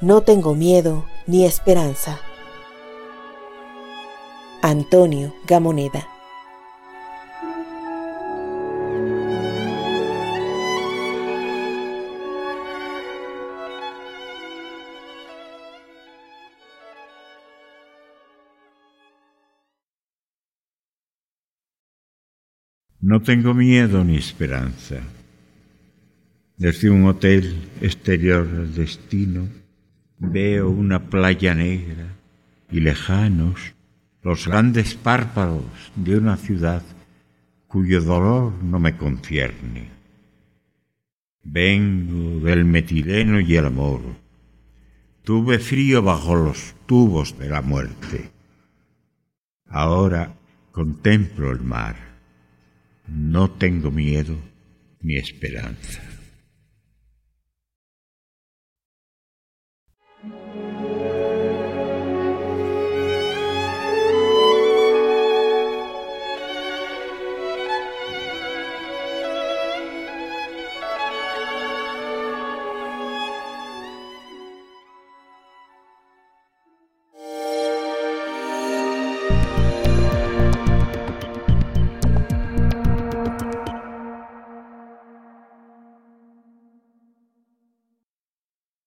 No tengo miedo ni esperanza. Antonio Gamoneda No tengo miedo ni esperanza. Desde un hotel exterior del destino veo una playa negra y lejanos los grandes párpados de una ciudad cuyo dolor no me concierne. Vengo del metileno y el amor. Tuve frío bajo los tubos de la muerte. Ahora contemplo el mar. No tengo miedo ni esperanza.